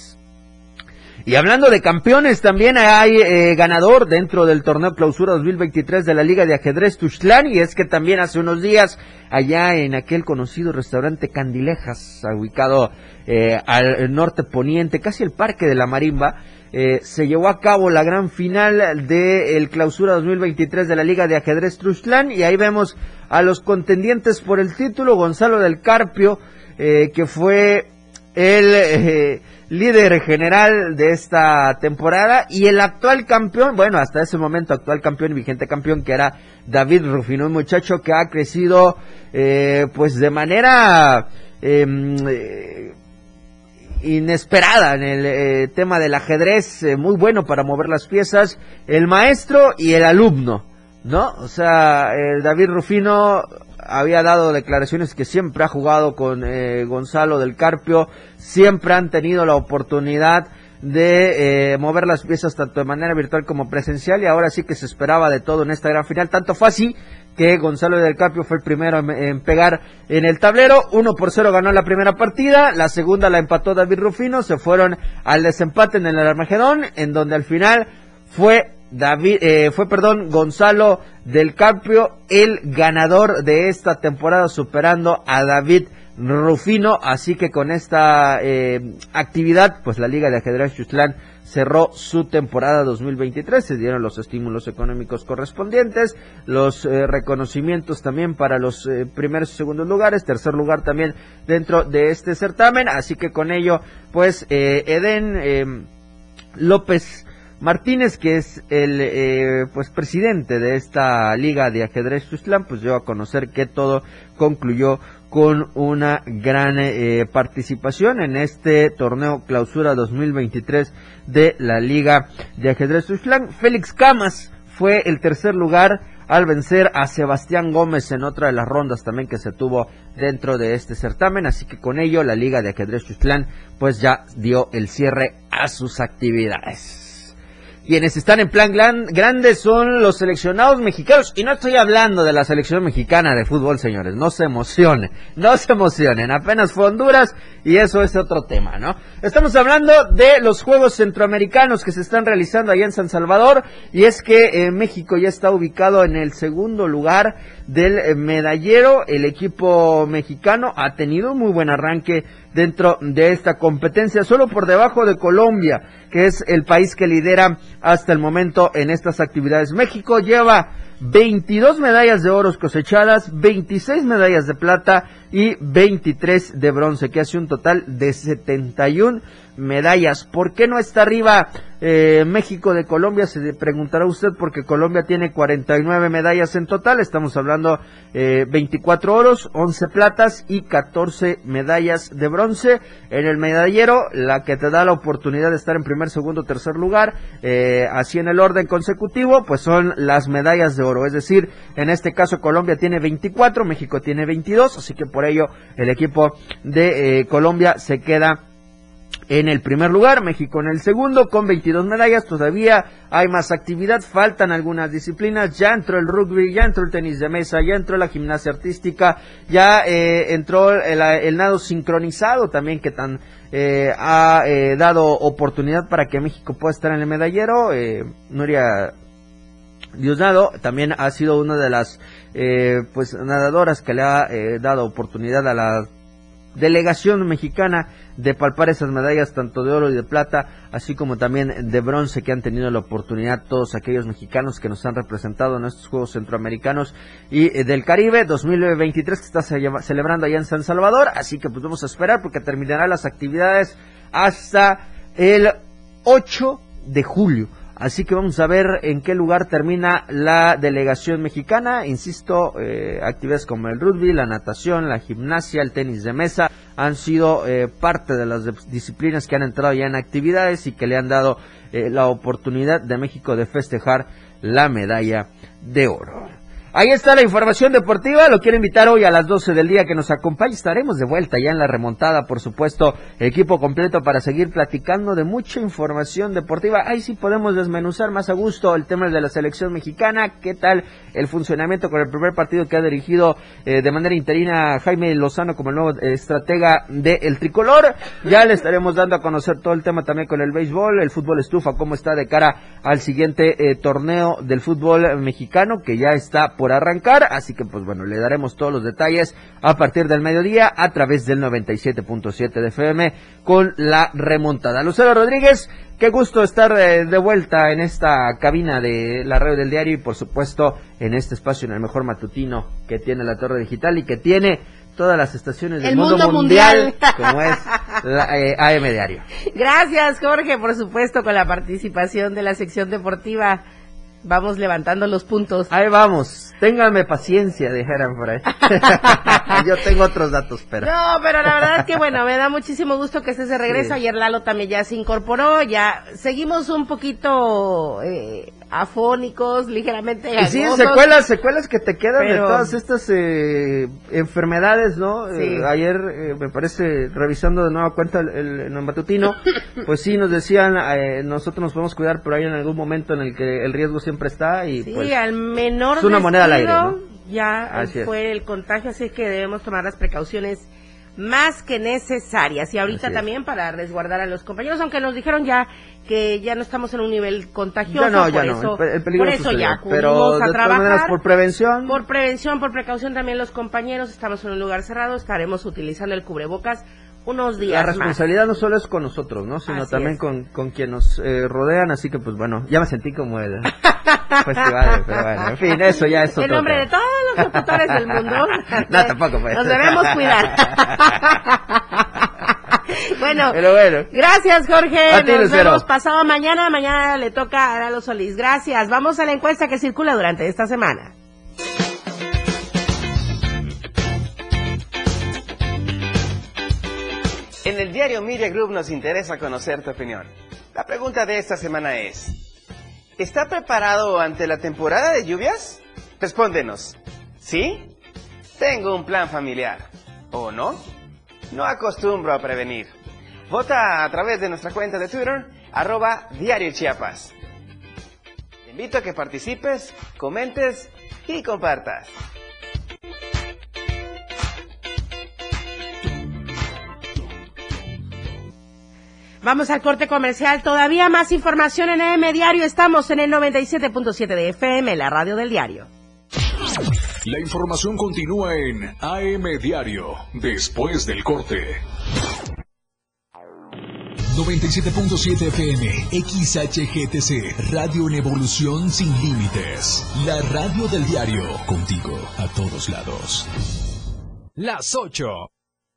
Y hablando de campeones, también hay eh, ganador dentro del torneo clausura 2023 de la Liga de Ajedrez Tuxtlán, y es que también hace unos días, allá en aquel conocido restaurante Candilejas, ubicado eh, al norte poniente, casi el Parque de la Marimba, eh, se llevó a cabo la gran final del clausura 2023 de la Liga de Ajedrez Truxtlán y ahí vemos a los contendientes por el título, Gonzalo del Carpio, que fue el eh, líder general de esta temporada y el actual campeón, bueno, hasta ese momento actual campeón y vigente campeón que era David Rufino, un muchacho que ha crecido pues de manera em, inesperada en el eh, tema del ajedrez, eh, muy bueno para mover las piezas, el maestro y el alumno, ¿no? O sea, David Rufino había dado declaraciones que siempre ha jugado con eh, Gonzalo del Carpio, siempre han tenido la oportunidad de mover las piezas tanto de manera virtual como presencial y ahora sí que se esperaba de todo en esta gran final. Tanto fue así que Gonzalo del Carpio fue el primero en, pegar en el tablero. Uno por cero ganó la primera partida, la segunda la empató David Rufino, se fueron al desempate en el Armagedón, en donde al final fue David, eh, fue perdón, Gonzalo del Carpio el ganador de esta temporada, superando a David Rufino. Así que con esta eh, actividad, pues la Liga de Ajedrez Chustlán cerró su temporada 2023. Se dieron los estímulos económicos correspondientes, los eh, reconocimientos también para los eh, primeros y segundos lugares, tercer lugar también dentro de este certamen. Así que con ello, pues Eden López Martínez, que es el pues presidente de esta liga de ajedrez Tuzlán, pues dio a conocer que todo concluyó con una gran eh, participación en este torneo clausura 2023 de la Liga de Ajedrez Tuxtlan. Félix Camas fue el tercer lugar al vencer a Sebastián Gómez en otra de las rondas también que se tuvo dentro de este certamen, así que con ello la Liga de Ajedrez Tuxtlan pues ya dio el cierre a sus actividades. Quienes están en plan grande son los seleccionados mexicanos. Y no estoy hablando de la selección mexicana de fútbol, señores. No se emocionen. No se emocionen. Apenas fue Honduras y eso es otro tema, ¿no? Estamos hablando de los Juegos Centroamericanos que se están realizando allá en San Salvador. Y es que eh, México ya está ubicado en el segundo lugar del eh, medallero. El equipo mexicano ha tenido un muy buen arranque dentro de esta competencia, solo por debajo de Colombia, que es el país que lidera hasta el momento en estas actividades. México lleva 22 medallas de oro cosechadas, 26 medallas de plata y 23 de bronce, que hace un total de 71 medallas. ¿Por qué no está arriba eh, México de Colombia? Se preguntará usted porque Colombia tiene 49 medallas en total. Estamos hablando eh, 24 oros, 11 platas y 14 medallas de bronce. En el medallero, la que te da la oportunidad de estar en primer, segundo, tercer lugar, eh, así en el orden consecutivo, pues son las medallas de oro. Es decir, en este caso Colombia tiene 24, México tiene 22, así que por ello el equipo de eh, Colombia se queda en el primer lugar, México en el segundo con 22 medallas, todavía hay más actividad, faltan algunas disciplinas, ya entró el rugby, ya entró el tenis de mesa, ya entró la gimnasia artística, ya eh, entró el, nado sincronizado también que tan eh, ha eh, dado oportunidad para que México pueda estar en el medallero, Nuria Diosdado también ha sido una de las pues nadadoras que le ha dado oportunidad a la delegación mexicana de palpar esas medallas tanto de oro y de plata, así como también de bronce que han tenido la oportunidad todos aquellos mexicanos que nos han representado en estos Juegos Centroamericanos y eh, del Caribe 2023 que está celebrando allá en San Salvador, así que pues vamos a esperar porque terminará las actividades hasta el 8 de julio. Así que vamos a ver en qué lugar termina la delegación mexicana. Insisto, eh, actividades como el rugby, la natación, la gimnasia, el tenis de mesa han sido eh, parte de las disciplinas que han entrado ya en actividades y que le han dado eh, la oportunidad de México de festejar la medalla de oro. Ahí está la información deportiva. Lo quiero invitar hoy a las 12 del día que nos acompañe. Estaremos de vuelta ya en la remontada, por supuesto, equipo completo para seguir platicando de mucha información deportiva. Ahí sí podemos desmenuzar más a gusto el tema de la selección mexicana. ¿Qué tal el funcionamiento con el primer partido que ha dirigido eh, de manera interina Jaime Lozano como el nuevo estratega del tricolor? Ya le estaremos dando a conocer todo el tema también con el béisbol, el fútbol estufa, cómo está de cara al siguiente eh, torneo del fútbol mexicano que ya está por arrancar, así que pues bueno, le daremos todos los detalles a partir del mediodía a través del 97.7 de FM con la remontada. Lucero Rodríguez, qué gusto estar de, de, vuelta en esta cabina de la radio del diario y por supuesto en este espacio en el mejor matutino que tiene la torre digital y que tiene todas las estaciones del mundo, mundial, como es la, eh, AM Diario. Gracias Jorge, por supuesto con la participación de la sección deportiva Vamos levantando los puntos. Ahí vamos. Ténganme paciencia, dijeran por ahí. Yo tengo otros datos, pero. No, pero la verdad es que bueno, me da muchísimo gusto que estés de regreso. Ayer Lalo también ya se incorporó. Ya seguimos un poquito eh, afónicos, ligeramente. Y sí, secuelas, secuelas que te quedan de todas estas eh, enfermedades, ¿no? Eh, ayer, eh, me parece, revisando de nueva cuenta el, el, matutino, pues sí, nos decían, nosotros nos podemos cuidar, pero hay en algún momento en el que el riesgo siempre está y sí, pues, al menor es una moneda al aire, ¿no? Ya fue el contagio, así que debemos tomar las precauciones más que necesarias. Y ahorita también para resguardar a los compañeros, aunque nos dijeron ya que ya no estamos en un nivel contagioso, no, por ya eso, no. el, peligro por eso ya pero a trabajar. por prevención, por prevención, por precaución también los compañeros, estamos en un lugar cerrado, estaremos utilizando el cubrebocas unos días La responsabilidad no solo es con nosotros, ¿no? Sino también con, con quien nos eh, rodean, así que pues bueno, ya me sentí como el festival, pero bueno, en fin, eso ya es En nombre de todos los locutores del mundo. no, tampoco pues. Nos debemos cuidar. bueno, pero bueno, gracias Jorge. A ti, Nos Lucero. vemos pasado mañana. Mañana le toca a Lalo Solís. Gracias. Vamos a la encuesta que circula durante esta semana. En el diario Media Group nos interesa conocer tu opinión. La pregunta de esta semana es, ¿está preparado ante la temporada de lluvias? Respóndenos, ¿sí? Tengo un plan familiar. ¿O no? No acostumbro a prevenir. Vota a través de nuestra cuenta de Twitter, arroba Diario Chiapas. Te invito a que participes, comentes y compartas. Vamos al corte comercial. Todavía más información en AM Diario. Estamos en el 97.7 de FM, la radio del diario. La información continúa en AM Diario, después del corte. 97.7 FM, XHGTC, Radio en Evolución Sin Límites. La radio del diario, contigo a todos lados. Las 8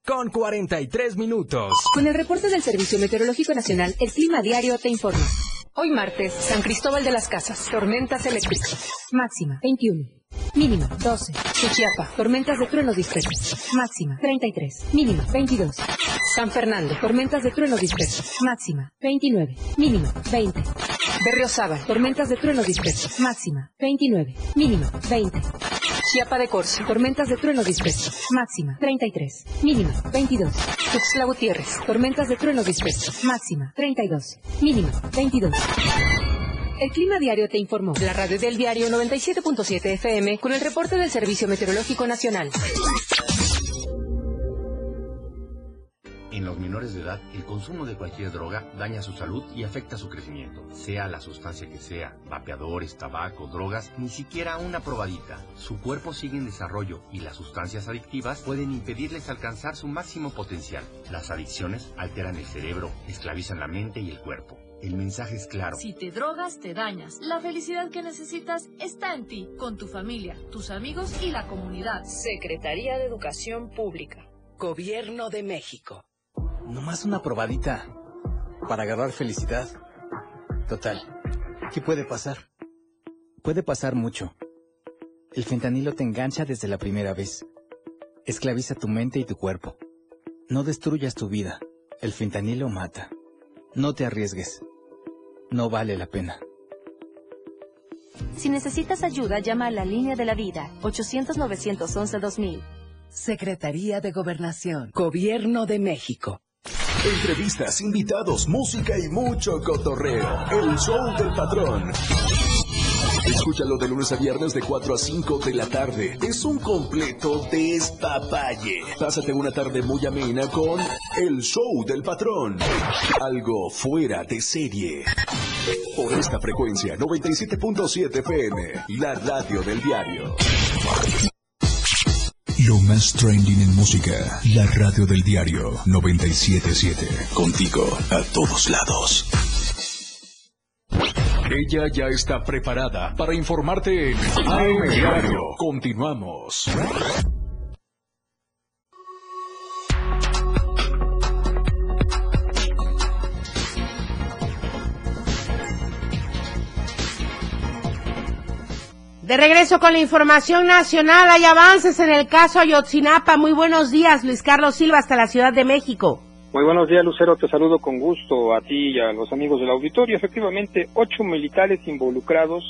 con 43 minutos. Con el reporte del Servicio Meteorológico Nacional, el clima diario te informa. Hoy martes, San Cristóbal de las Casas, tormentas eléctricas. Máxima, 21. Mínima, 12. Chichiapa, tormentas de truenos dispersos. Máxima, 33. Mínima, 22. San Fernando, tormentas de truenos dispersos. Máxima, 29. Mínima, 20. Berriozábal, tormentas de trueno dispersos. Máxima, 29. Mínima, 20. Chiapa de Corzo, tormentas de trueno dispersos. Máxima, 33. Mínima, 22. Tuxtla Gutiérrez, tormentas de trueno dispersos. Máxima, 32. Mínima, 22. El Clima Diario te informó. La radio del diario 97.7 FM con el reporte del Servicio Meteorológico Nacional. En los menores de edad, el consumo de cualquier droga daña su salud y afecta su crecimiento. Sea la sustancia que sea, vapeadores, tabaco, drogas, ni siquiera una probadita. Su cuerpo sigue en desarrollo y las sustancias adictivas pueden impedirles alcanzar su máximo potencial. Las adicciones alteran el cerebro, esclavizan la mente y el cuerpo. El mensaje es claro. Si te drogas, te dañas. La felicidad que necesitas está en ti, con tu familia, tus amigos y la comunidad. Secretaría de Educación Pública. Gobierno de México. Nomás una probadita. Para agarrar felicidad. Total. ¿Qué puede pasar? Puede pasar mucho. El fentanilo te engancha desde la primera vez. Esclaviza tu mente y tu cuerpo. No destruyas tu vida. El fentanilo mata. No te arriesgues. No vale la pena. Si necesitas ayuda, llama a la línea de la vida, 800-911-2000. Secretaría de Gobernación. Gobierno de México. Entrevistas, invitados, música y mucho cotorreo. El show del patrón. Escúchalo de lunes a viernes de 4 a 5 de la tarde. Es un completo despapalle. Pásate una tarde muy amena con El Show del Patrón. Algo fuera de serie. Por esta frecuencia, 97.7 FM, la radio del diario. Lo más trending en música, la radio del diario 977. Contigo a todos lados. Ella ya está preparada para informarte en AM Diario. Continuamos. De regreso con la información nacional, hay avances en el caso Ayotzinapa. Muy buenos días, Luis Carlos Silva, hasta la Ciudad de México. Muy buenos días, Lucero. Te saludo con gusto a ti y a los amigos del auditorio. Efectivamente, ocho militares involucrados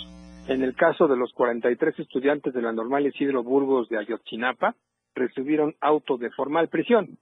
en el caso de los 43 estudiantes de la normal Isidro Burgos de Ayotzinapa recibieron auto de formal prisión.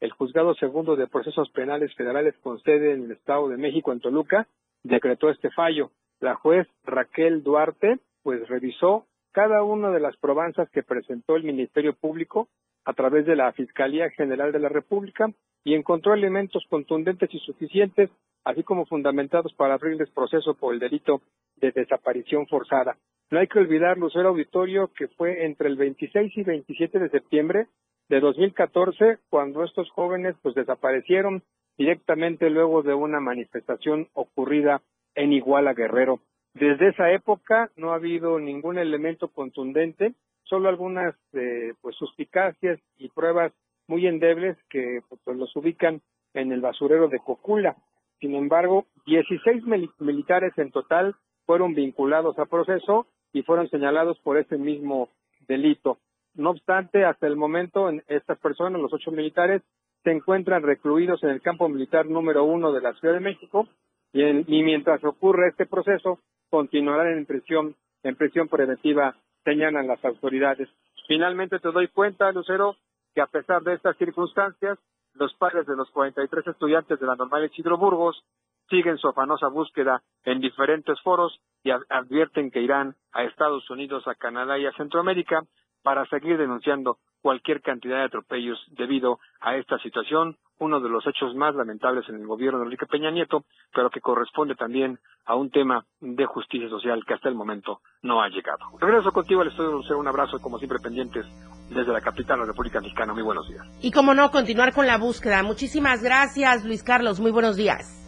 El juzgado segundo de procesos penales federales con sede en el Estado de México, en Toluca, decretó este fallo. La juez Raquel Duarte, pues revisó cada una de las probanzas que presentó el Ministerio Público a través de la Fiscalía General de la República y encontró elementos contundentes y suficientes, así como fundamentados para abrirles proceso por el delito de desaparición forzada. No hay que olvidar, Lucero Auditorio, que fue entre el 26 y 27 de septiembre de 2014 cuando estos jóvenes pues desaparecieron directamente luego de una manifestación ocurrida en Iguala Guerrero. Desde esa época no ha habido ningún elemento contundente, solo algunas eh, pues suspicacias y pruebas muy endebles que pues, los ubican en el basurero de Cocula. Sin embargo, 16 militares en total fueron vinculados a proceso y fueron señalados por ese mismo delito. No obstante, hasta el momento, estas personas, los ocho militares, se encuentran recluidos en el campo militar número uno de la Ciudad de México y mientras ocurre este proceso, continuarán en prisión, en prisión preventiva, señalan las autoridades. Finalmente te doy cuenta, Lucero, que a pesar de estas circunstancias, los padres de los 43 estudiantes de la normal Isidro Burgos siguen su afanosa búsqueda en diferentes foros y advierten que irán a Estados Unidos, a Canadá y a Centroamérica para seguir denunciando cualquier cantidad de atropellos debido a esta situación, uno de los hechos más lamentables en el gobierno de Enrique Peña Nieto, pero que corresponde también a un tema de justicia social que hasta el momento no ha llegado. Regreso contigo al estudio, Lucero, un abrazo como siempre pendientes desde la capital de la República Mexicana. Muy buenos días. Y como no, continuar con la búsqueda. Muchísimas gracias, Luis Carlos. Muy buenos días.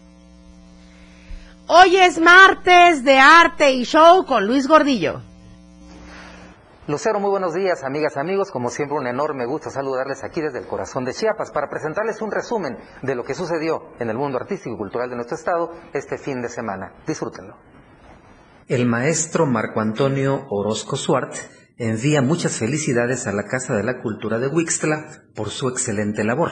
Hoy es martes de arte y show con Luis Gordillo. Lucero, muy buenos días, amigas, amigos. Como siempre, un enorme gusto saludarles aquí desde el corazón de Chiapas para presentarles un resumen de lo que sucedió en el mundo artístico y cultural de nuestro estado este fin de semana. Disfrútenlo. El maestro Marco Antonio Orozco Suart envía muchas felicidades a la Casa de la Cultura de Huixtla por su excelente labor,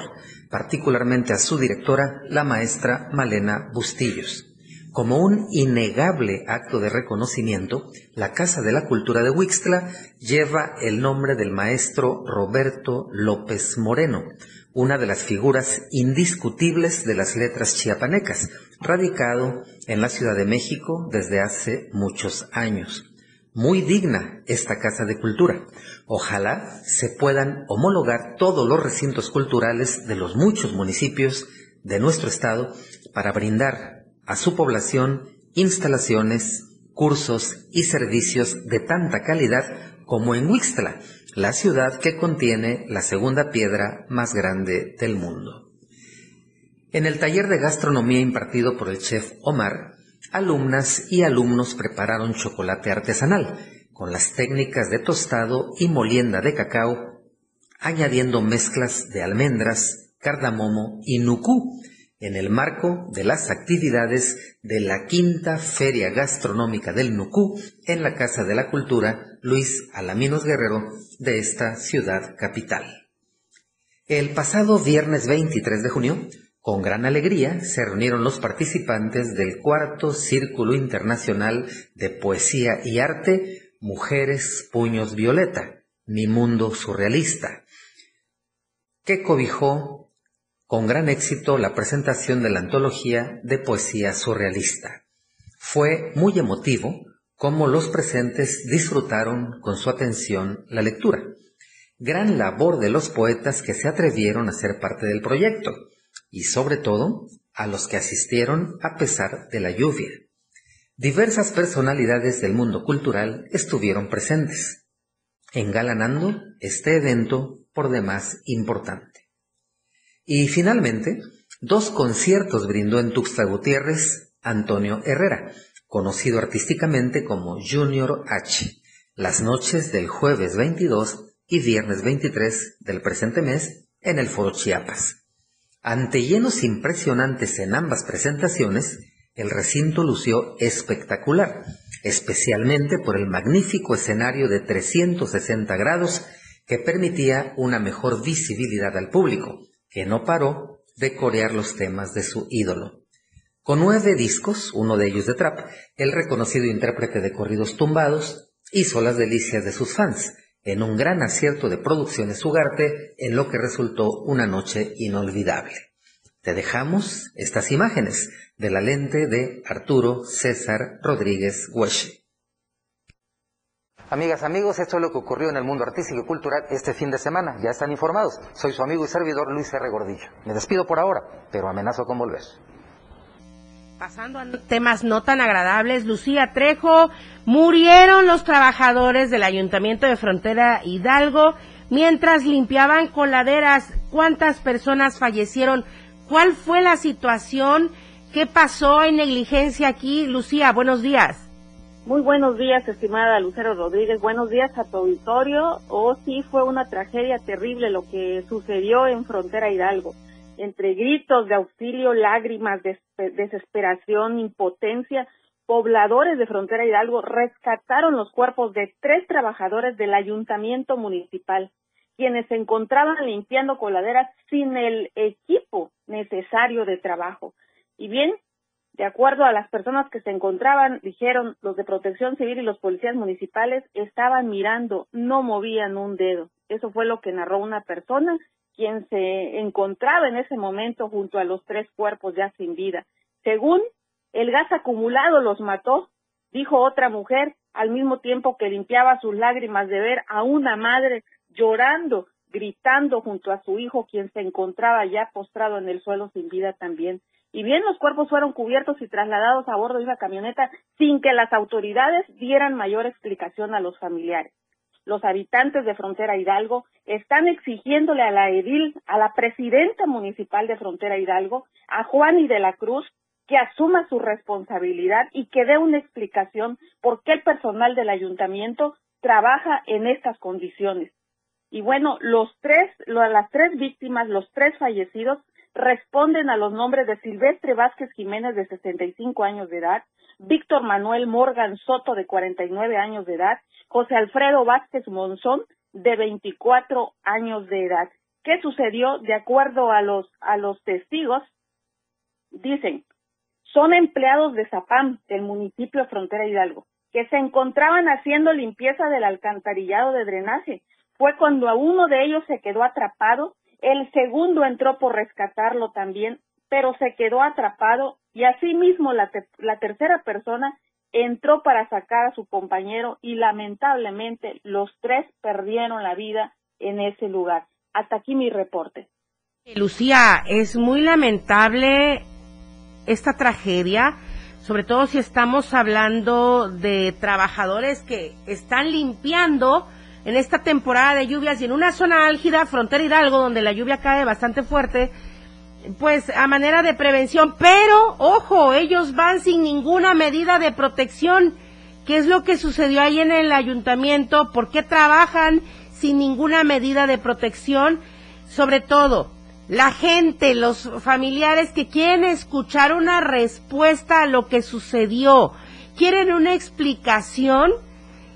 particularmente a su directora, la maestra Malena Bustillos. Como un innegable acto de reconocimiento, la Casa de la Cultura de Huixtla lleva el nombre del maestro Roberto López Moreno, una de las figuras indiscutibles de las letras chiapanecas, radicado en la Ciudad de México desde hace muchos años. Muy digna esta Casa de Cultura. Ojalá se puedan homologar todos los recintos culturales de los muchos municipios de nuestro estado para brindar a su población instalaciones, cursos y servicios de tanta calidad como en Huixtla, la ciudad que contiene la segunda piedra más grande del mundo. En el taller de gastronomía impartido por el chef Omar, alumnas y alumnos prepararon chocolate artesanal con las técnicas de tostado y molienda de cacao, añadiendo mezclas de almendras, cardamomo y nucú en el marco de las actividades de la quinta Feria Gastronómica del Nucú en la Casa de la Cultura Luis Alaminos Guerrero de esta ciudad capital. El pasado viernes 23 de junio, con gran alegría, se reunieron los participantes del cuarto Círculo Internacional de Poesía y Arte Mujeres Puños Violeta, Mi Mundo Surrealista, que cobijó con gran éxito la presentación de la antología de poesía surrealista. Fue muy emotivo cómo los presentes disfrutaron con su atención la lectura. Gran labor de los poetas que se atrevieron a ser parte del proyecto y sobre todo a los que asistieron a pesar de la lluvia. Diversas personalidades del mundo cultural estuvieron presentes, engalanando este evento por demás importante. Y finalmente, dos conciertos brindó en Tuxtla Gutiérrez Antonio Herrera, conocido artísticamente como Junior H, las noches del jueves 22 y viernes 23 del presente mes en el Foro Chiapas. Ante llenos impresionantes en ambas presentaciones, el recinto lució espectacular, especialmente por el magnífico escenario de 360 grados que permitía una mejor visibilidad al público, que no paró de corear los temas de su ídolo. Con nueve discos, uno de ellos de trap, el reconocido intérprete de corridos tumbados hizo las delicias de sus fans, en un gran acierto de producciones Ugarte, en lo que resultó una noche inolvidable. Te dejamos estas imágenes de la lente de Arturo César Rodríguez Hueche. Amigas, amigos, esto es lo que ocurrió en el mundo artístico y cultural este fin de semana. Ya están informados. Soy su amigo y servidor Luis R. Gordillo. Me despido por ahora, pero amenazo con volver. Pasando a temas no tan agradables, Lucía Trejo, murieron los trabajadores del Ayuntamiento de Frontera Hidalgo mientras limpiaban coladeras. ¿Cuántas personas fallecieron? ¿Cuál fue la situación? ¿Qué pasó en negligencia aquí? Lucía, buenos días. Muy buenos días, estimada Lucero Rodríguez. Buenos días a tu auditorio. Oh, sí, fue una tragedia terrible lo que sucedió en Frontera Hidalgo. Entre gritos de auxilio, lágrimas, desesperación, impotencia, pobladores de Frontera Hidalgo rescataron los cuerpos de tres trabajadores del ayuntamiento municipal, quienes se encontraban limpiando coladeras sin el equipo necesario de trabajo. Y bien, de acuerdo a las personas que se encontraban, dijeron los de protección civil y los policías municipales estaban mirando, no movían un dedo. Eso fue lo que narró una persona quien se encontraba en ese momento junto a los tres cuerpos ya sin vida. Según el gas acumulado los mató, dijo otra mujer, al mismo tiempo que limpiaba sus lágrimas de ver a una madre llorando, gritando junto a su hijo, quien se encontraba ya postrado en el suelo sin vida también. Y bien, los cuerpos fueron cubiertos y trasladados a bordo de una camioneta sin que las autoridades dieran mayor explicación a los familiares. Los habitantes de Frontera Hidalgo están exigiéndole a la edil, a la presidenta municipal de Frontera Hidalgo, a Juan y de la Cruz, que asuma su responsabilidad y que dé una explicación por qué el personal del ayuntamiento trabaja en estas condiciones. Y bueno, los tres, las tres víctimas, los tres fallecidos, responden a los nombres de Silvestre Vázquez Jiménez de 65 años de edad, Víctor Manuel Morgan Soto de 49 años de edad, José Alfredo Vázquez Monzón de 24 años de edad. ¿Qué sucedió? De acuerdo a los, a los testigos, dicen, Son empleados de Zapam, del municipio de Frontera Hidalgo, que se encontraban haciendo limpieza del alcantarillado de drenaje. Fue cuando a uno de ellos se quedó atrapado, el segundo entró por rescatarlo también, pero se quedó atrapado y asimismo la, la tercera persona entró para sacar a su compañero y lamentablemente los tres perdieron la vida en ese lugar. Hasta aquí mi reporte. Lucía, es muy lamentable esta tragedia, sobre todo si estamos hablando de trabajadores que están limpiando en esta temporada de lluvias y en una zona álgida, frontera Hidalgo, donde la lluvia cae bastante fuerte, pues a manera de prevención, pero ojo, ellos van sin ninguna medida de protección. ¿Qué es lo que sucedió ahí en el ayuntamiento? ¿Por qué trabajan sin ninguna medida de protección? Sobre todo, la gente, los familiares que quieren escuchar una respuesta a lo que sucedió, quieren una explicación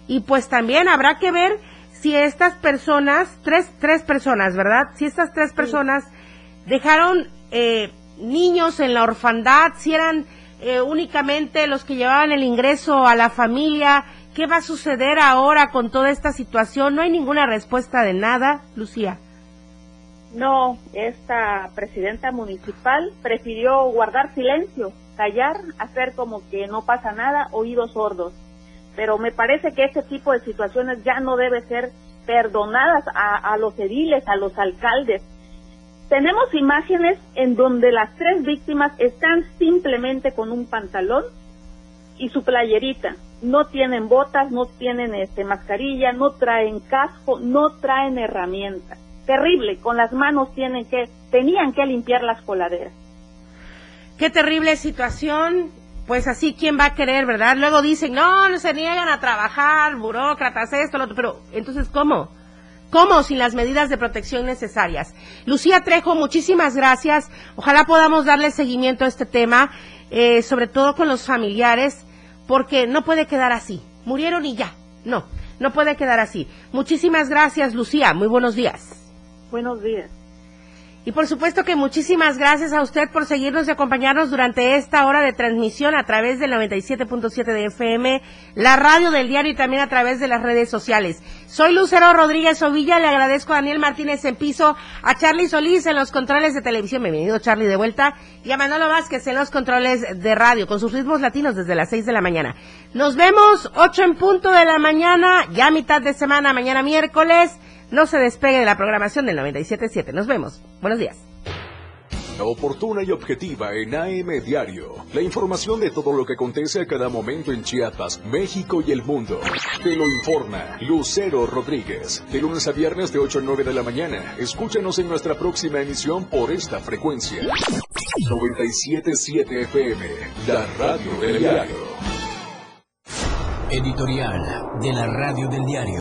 y pues también habrá que ver si estas personas, tres, tres personas, ¿verdad? Si estas tres personas dejaron eh, niños en la orfandad, si eran eh, únicamente los que llevaban el ingreso a la familia, ¿qué va a suceder ahora con toda esta situación? No hay ninguna respuesta de nada, Lucía. No, esta presidenta municipal prefirió guardar silencio, callar, hacer como que no pasa nada, oídos sordos. Pero me parece que este tipo de situaciones ya no debe ser perdonadas a, a los ediles, a los alcaldes, tenemos imágenes en donde las tres víctimas están simplemente con un pantalón y su playerita. No tienen botas, no tienen este mascarilla, no traen casco, no traen herramientas. Terrible, con las manos tienen que tenían que limpiar las coladeras. Qué terrible situación. Pues así, ¿quién va a querer, verdad? Luego dicen, no, no se niegan a trabajar, burócratas, esto, lo otro, pero entonces, ¿cómo? ¿Cómo? Sin las medidas de protección necesarias. Lucía Trejo, muchísimas gracias. Ojalá podamos darle seguimiento a este tema, eh, sobre todo con los familiares, porque no puede quedar así. Murieron y ya. No, no puede quedar así. Muchísimas gracias, Lucía. Muy buenos días. Buenos días. Y por supuesto que muchísimas gracias a usted por seguirnos y acompañarnos durante esta hora de transmisión a través del 97.7 de FM, la radio del diario y también a través de las redes sociales. Soy Lucero Rodríguez Ovilla, le agradezco a Daniel Martínez en piso, a Charlie Solís en los controles de televisión, bienvenido Charlie de vuelta, y a Manolo Vázquez en los controles de radio, con sus ritmos latinos desde las 6 de la mañana. Nos vemos 8 en punto de la mañana, ya mitad de semana, mañana miércoles. No se despegue de la programación del 97.7. Nos vemos. Buenos días. Oportuna y objetiva en AM Diario. La información de todo lo que acontece a cada momento en Chiapas, México y el mundo. Te lo informa Lucero Rodríguez. De lunes a viernes de 8 a 9 de la mañana. Escúchanos en nuestra próxima emisión por esta frecuencia. 97.7 FM. La radio del diario. Editorial de la radio del diario.